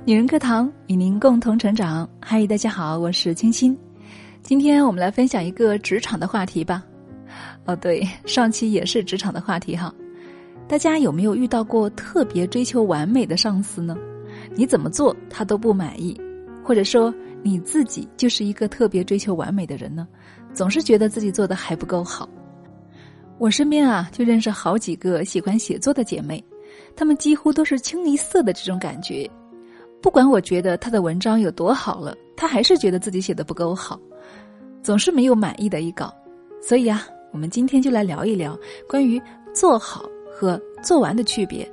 女人课堂与您共同成长。嗨，大家好，我是清新。今天我们来分享一个职场的话题吧。哦，对，上期也是职场的话题哈。大家有没有遇到过特别追求完美的上司呢？你怎么做他都不满意，或者说你自己就是一个特别追求完美的人呢？总是觉得自己做的还不够好。我身边啊，就认识好几个喜欢写作的姐妹，她们几乎都是清一色的这种感觉。不管我觉得他的文章有多好了，他还是觉得自己写的不够好，总是没有满意的一稿。所以啊，我们今天就来聊一聊关于做好和做完的区别。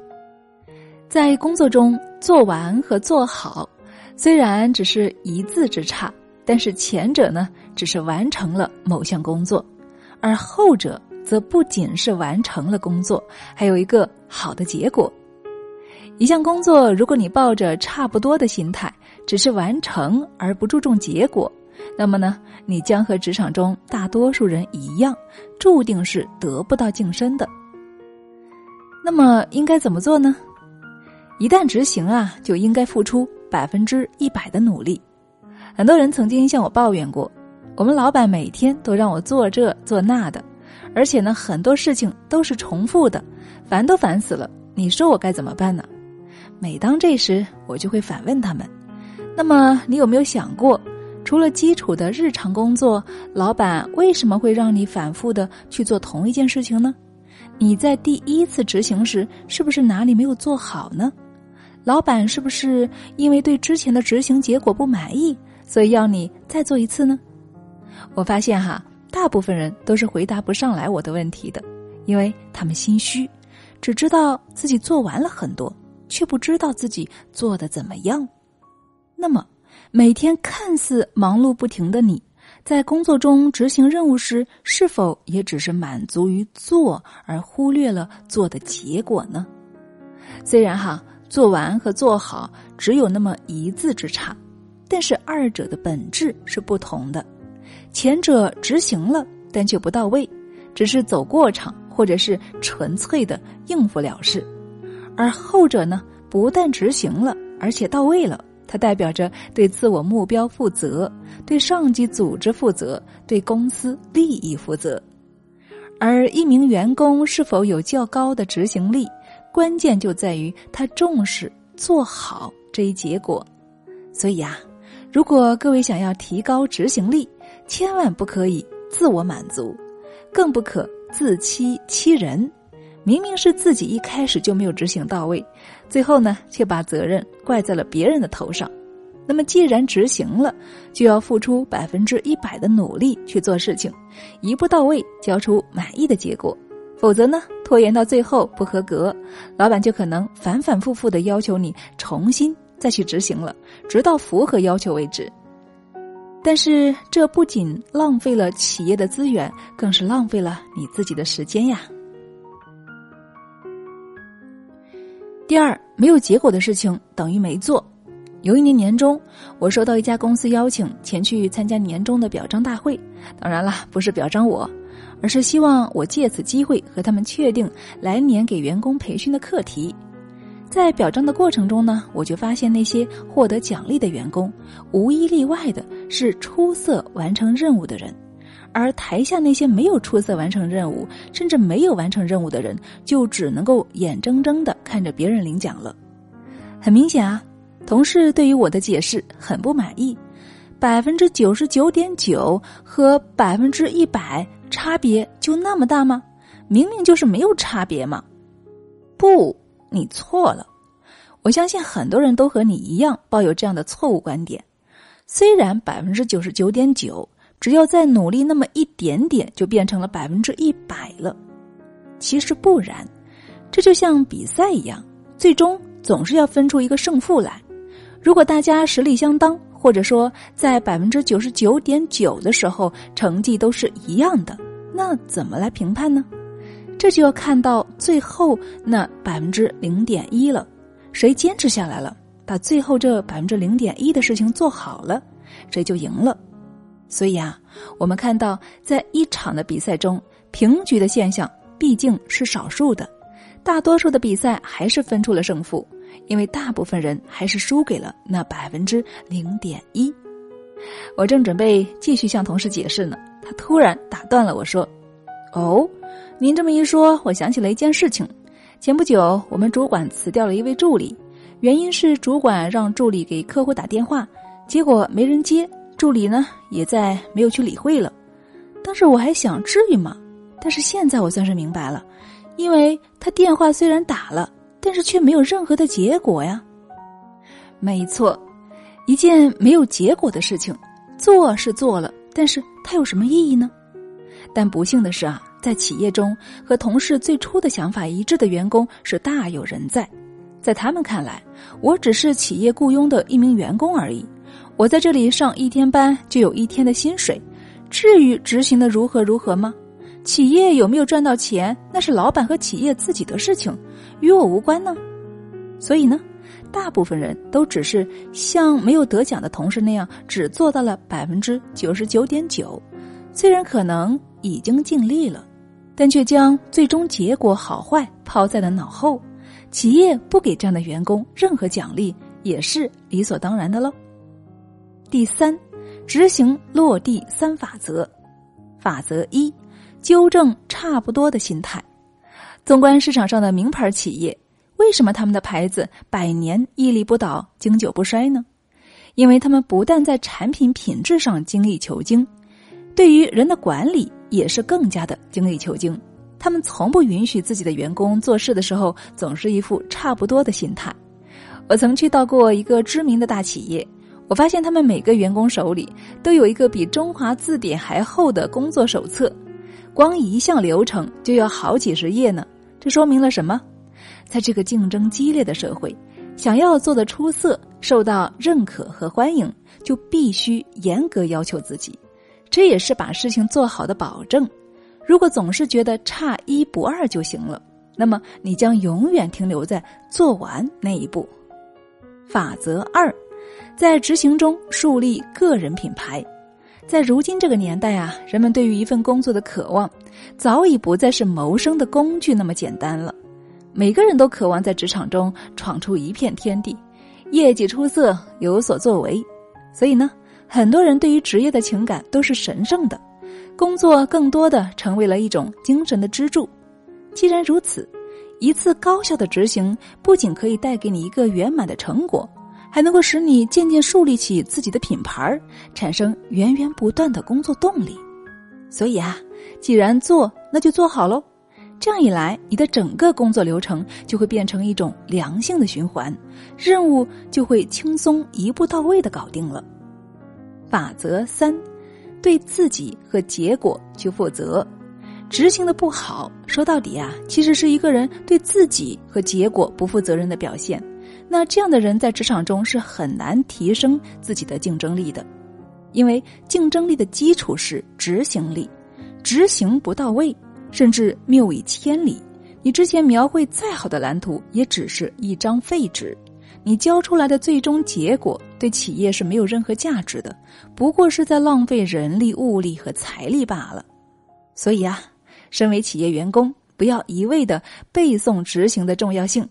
在工作中，做完和做好虽然只是一字之差，但是前者呢，只是完成了某项工作，而后者。则不仅是完成了工作，还有一个好的结果。一项工作，如果你抱着差不多的心态，只是完成而不注重结果，那么呢，你将和职场中大多数人一样，注定是得不到晋升的。那么应该怎么做呢？一旦执行啊，就应该付出百分之一百的努力。很多人曾经向我抱怨过，我们老板每天都让我做这做那的。而且呢，很多事情都是重复的，烦都烦死了。你说我该怎么办呢？每当这时，我就会反问他们：“那么，你有没有想过，除了基础的日常工作，老板为什么会让你反复的去做同一件事情呢？你在第一次执行时，是不是哪里没有做好呢？老板是不是因为对之前的执行结果不满意，所以要你再做一次呢？”我发现哈。大部分人都是回答不上来我的问题的，因为他们心虚，只知道自己做完了很多，却不知道自己做的怎么样。那么，每天看似忙碌不停的你，在工作中执行任务时，是否也只是满足于做，而忽略了做的结果呢？虽然哈，做完和做好只有那么一字之差，但是二者的本质是不同的。前者执行了，但却不到位，只是走过场，或者是纯粹的应付了事；而后者呢，不但执行了，而且到位了。它代表着对自我目标负责，对上级组织负责，对公司利益负责。而一名员工是否有较高的执行力，关键就在于他重视做好这一结果。所以啊，如果各位想要提高执行力，千万不可以自我满足，更不可自欺欺人。明明是自己一开始就没有执行到位，最后呢却把责任怪在了别人的头上。那么既然执行了，就要付出百分之一百的努力去做事情，一步到位，交出满意的结果。否则呢，拖延到最后不合格，老板就可能反反复复的要求你重新再去执行了，直到符合要求为止。但是这不仅浪费了企业的资源，更是浪费了你自己的时间呀。第二，没有结果的事情等于没做。有一年年终，我收到一家公司邀请前去参加年终的表彰大会，当然了，不是表彰我，而是希望我借此机会和他们确定来年给员工培训的课题。在表彰的过程中呢，我就发现那些获得奖励的员工，无一例外的是出色完成任务的人，而台下那些没有出色完成任务，甚至没有完成任务的人，就只能够眼睁睁的看着别人领奖了。很明显啊，同事对于我的解释很不满意，百分之九十九点九和百分之一百差别就那么大吗？明明就是没有差别嘛，不。你错了，我相信很多人都和你一样抱有这样的错误观点。虽然百分之九十九点九，只要再努力那么一点点，就变成了百分之一百了。其实不然，这就像比赛一样，最终总是要分出一个胜负来。如果大家实力相当，或者说在百分之九十九点九的时候成绩都是一样的，那怎么来评判呢？这就要看到最后那百分之零点一了，谁坚持下来了，把最后这百分之零点一的事情做好了，谁就赢了。所以啊，我们看到在一场的比赛中，平局的现象毕竟是少数的，大多数的比赛还是分出了胜负，因为大部分人还是输给了那百分之零点一。我正准备继续向同事解释呢，他突然打断了我说：“哦，您这么一说，我想起了一件事情。前不久，我们主管辞掉了一位助理，原因是主管让助理给客户打电话，结果没人接，助理呢也再没有去理会了。当时我还想，至于吗？但是现在我算是明白了，因为他电话虽然打了，但是却没有任何的结果呀。没错。”一件没有结果的事情，做是做了，但是它有什么意义呢？但不幸的是啊，在企业中和同事最初的想法一致的员工是大有人在，在他们看来，我只是企业雇佣的一名员工而已，我在这里上一天班就有一天的薪水，至于执行的如何如何吗？企业有没有赚到钱，那是老板和企业自己的事情，与我无关呢。所以呢？大部分人都只是像没有得奖的同事那样，只做到了百分之九十九点九。虽然可能已经尽力了，但却将最终结果好坏抛在了脑后。企业不给这样的员工任何奖励，也是理所当然的喽。第三，执行落地三法则。法则一：纠正差不多的心态。纵观市场上的名牌企业。为什么他们的牌子百年屹立不倒、经久不衰呢？因为他们不但在产品品质上精益求精，对于人的管理也是更加的精益求精。他们从不允许自己的员工做事的时候总是一副差不多的心态。我曾去到过一个知名的大企业，我发现他们每个员工手里都有一个比中华字典还厚的工作手册，光一项流程就要好几十页呢。这说明了什么？在这个竞争激烈的社会，想要做的出色、受到认可和欢迎，就必须严格要求自己，这也是把事情做好的保证。如果总是觉得差一不二就行了，那么你将永远停留在做完那一步。法则二，在执行中树立个人品牌。在如今这个年代啊，人们对于一份工作的渴望，早已不再是谋生的工具那么简单了。每个人都渴望在职场中闯出一片天地，业绩出色，有所作为。所以呢，很多人对于职业的情感都是神圣的，工作更多的成为了一种精神的支柱。既然如此，一次高效的执行不仅可以带给你一个圆满的成果，还能够使你渐渐树立起自己的品牌，产生源源不断的工作动力。所以啊，既然做，那就做好喽。这样一来，你的整个工作流程就会变成一种良性的循环，任务就会轻松一步到位的搞定了。法则三，对自己和结果去负责。执行的不好，说到底啊，其实是一个人对自己和结果不负责任的表现。那这样的人在职场中是很难提升自己的竞争力的，因为竞争力的基础是执行力，执行不到位。甚至谬以千里，你之前描绘再好的蓝图，也只是一张废纸。你交出来的最终结果，对企业是没有任何价值的，不过是在浪费人力、物力和财力罢了。所以啊，身为企业员工，不要一味的背诵执行的重要性，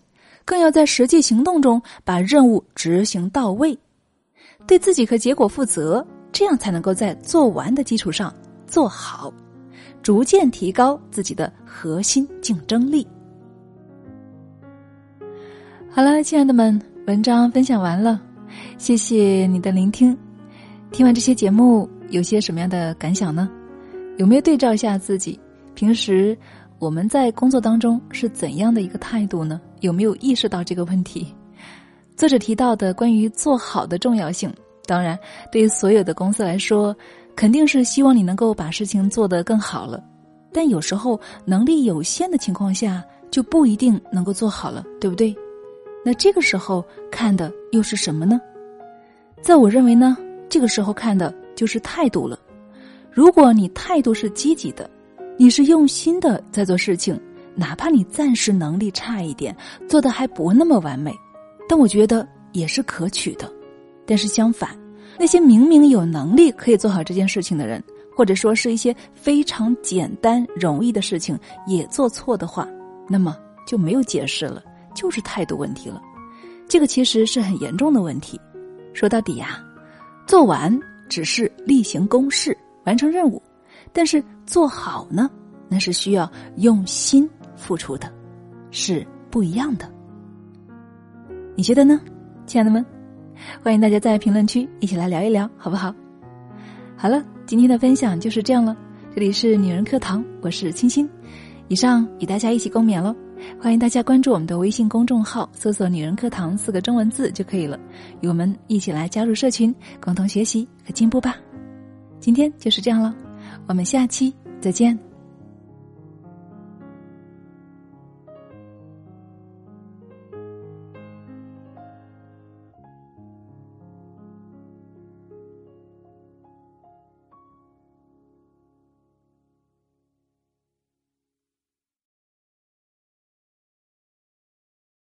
更要在实际行动中把任务执行到位，对自己和结果负责，这样才能够在做完的基础上做好。逐渐提高自己的核心竞争力。好了，亲爱的们，文章分享完了，谢谢你的聆听。听完这些节目，有些什么样的感想呢？有没有对照一下自己平时我们在工作当中是怎样的一个态度呢？有没有意识到这个问题？作者提到的关于做好的重要性，当然对于所有的公司来说。肯定是希望你能够把事情做得更好了，但有时候能力有限的情况下，就不一定能够做好了，对不对？那这个时候看的又是什么呢？在我认为呢，这个时候看的就是态度了。如果你态度是积极的，你是用心的在做事情，哪怕你暂时能力差一点，做的还不那么完美，但我觉得也是可取的。但是相反。那些明明有能力可以做好这件事情的人，或者说是一些非常简单容易的事情也做错的话，那么就没有解释了，就是态度问题了。这个其实是很严重的问题。说到底呀，做完只是例行公事，完成任务，但是做好呢，那是需要用心付出的，是不一样的。你觉得呢，亲爱的们？欢迎大家在评论区一起来聊一聊，好不好？好了，今天的分享就是这样了。这里是女人课堂，我是青青，以上与大家一起共勉喽。欢迎大家关注我们的微信公众号，搜索“女人课堂”四个中文字就可以了，与我们一起来加入社群，共同学习和进步吧。今天就是这样了，我们下期再见。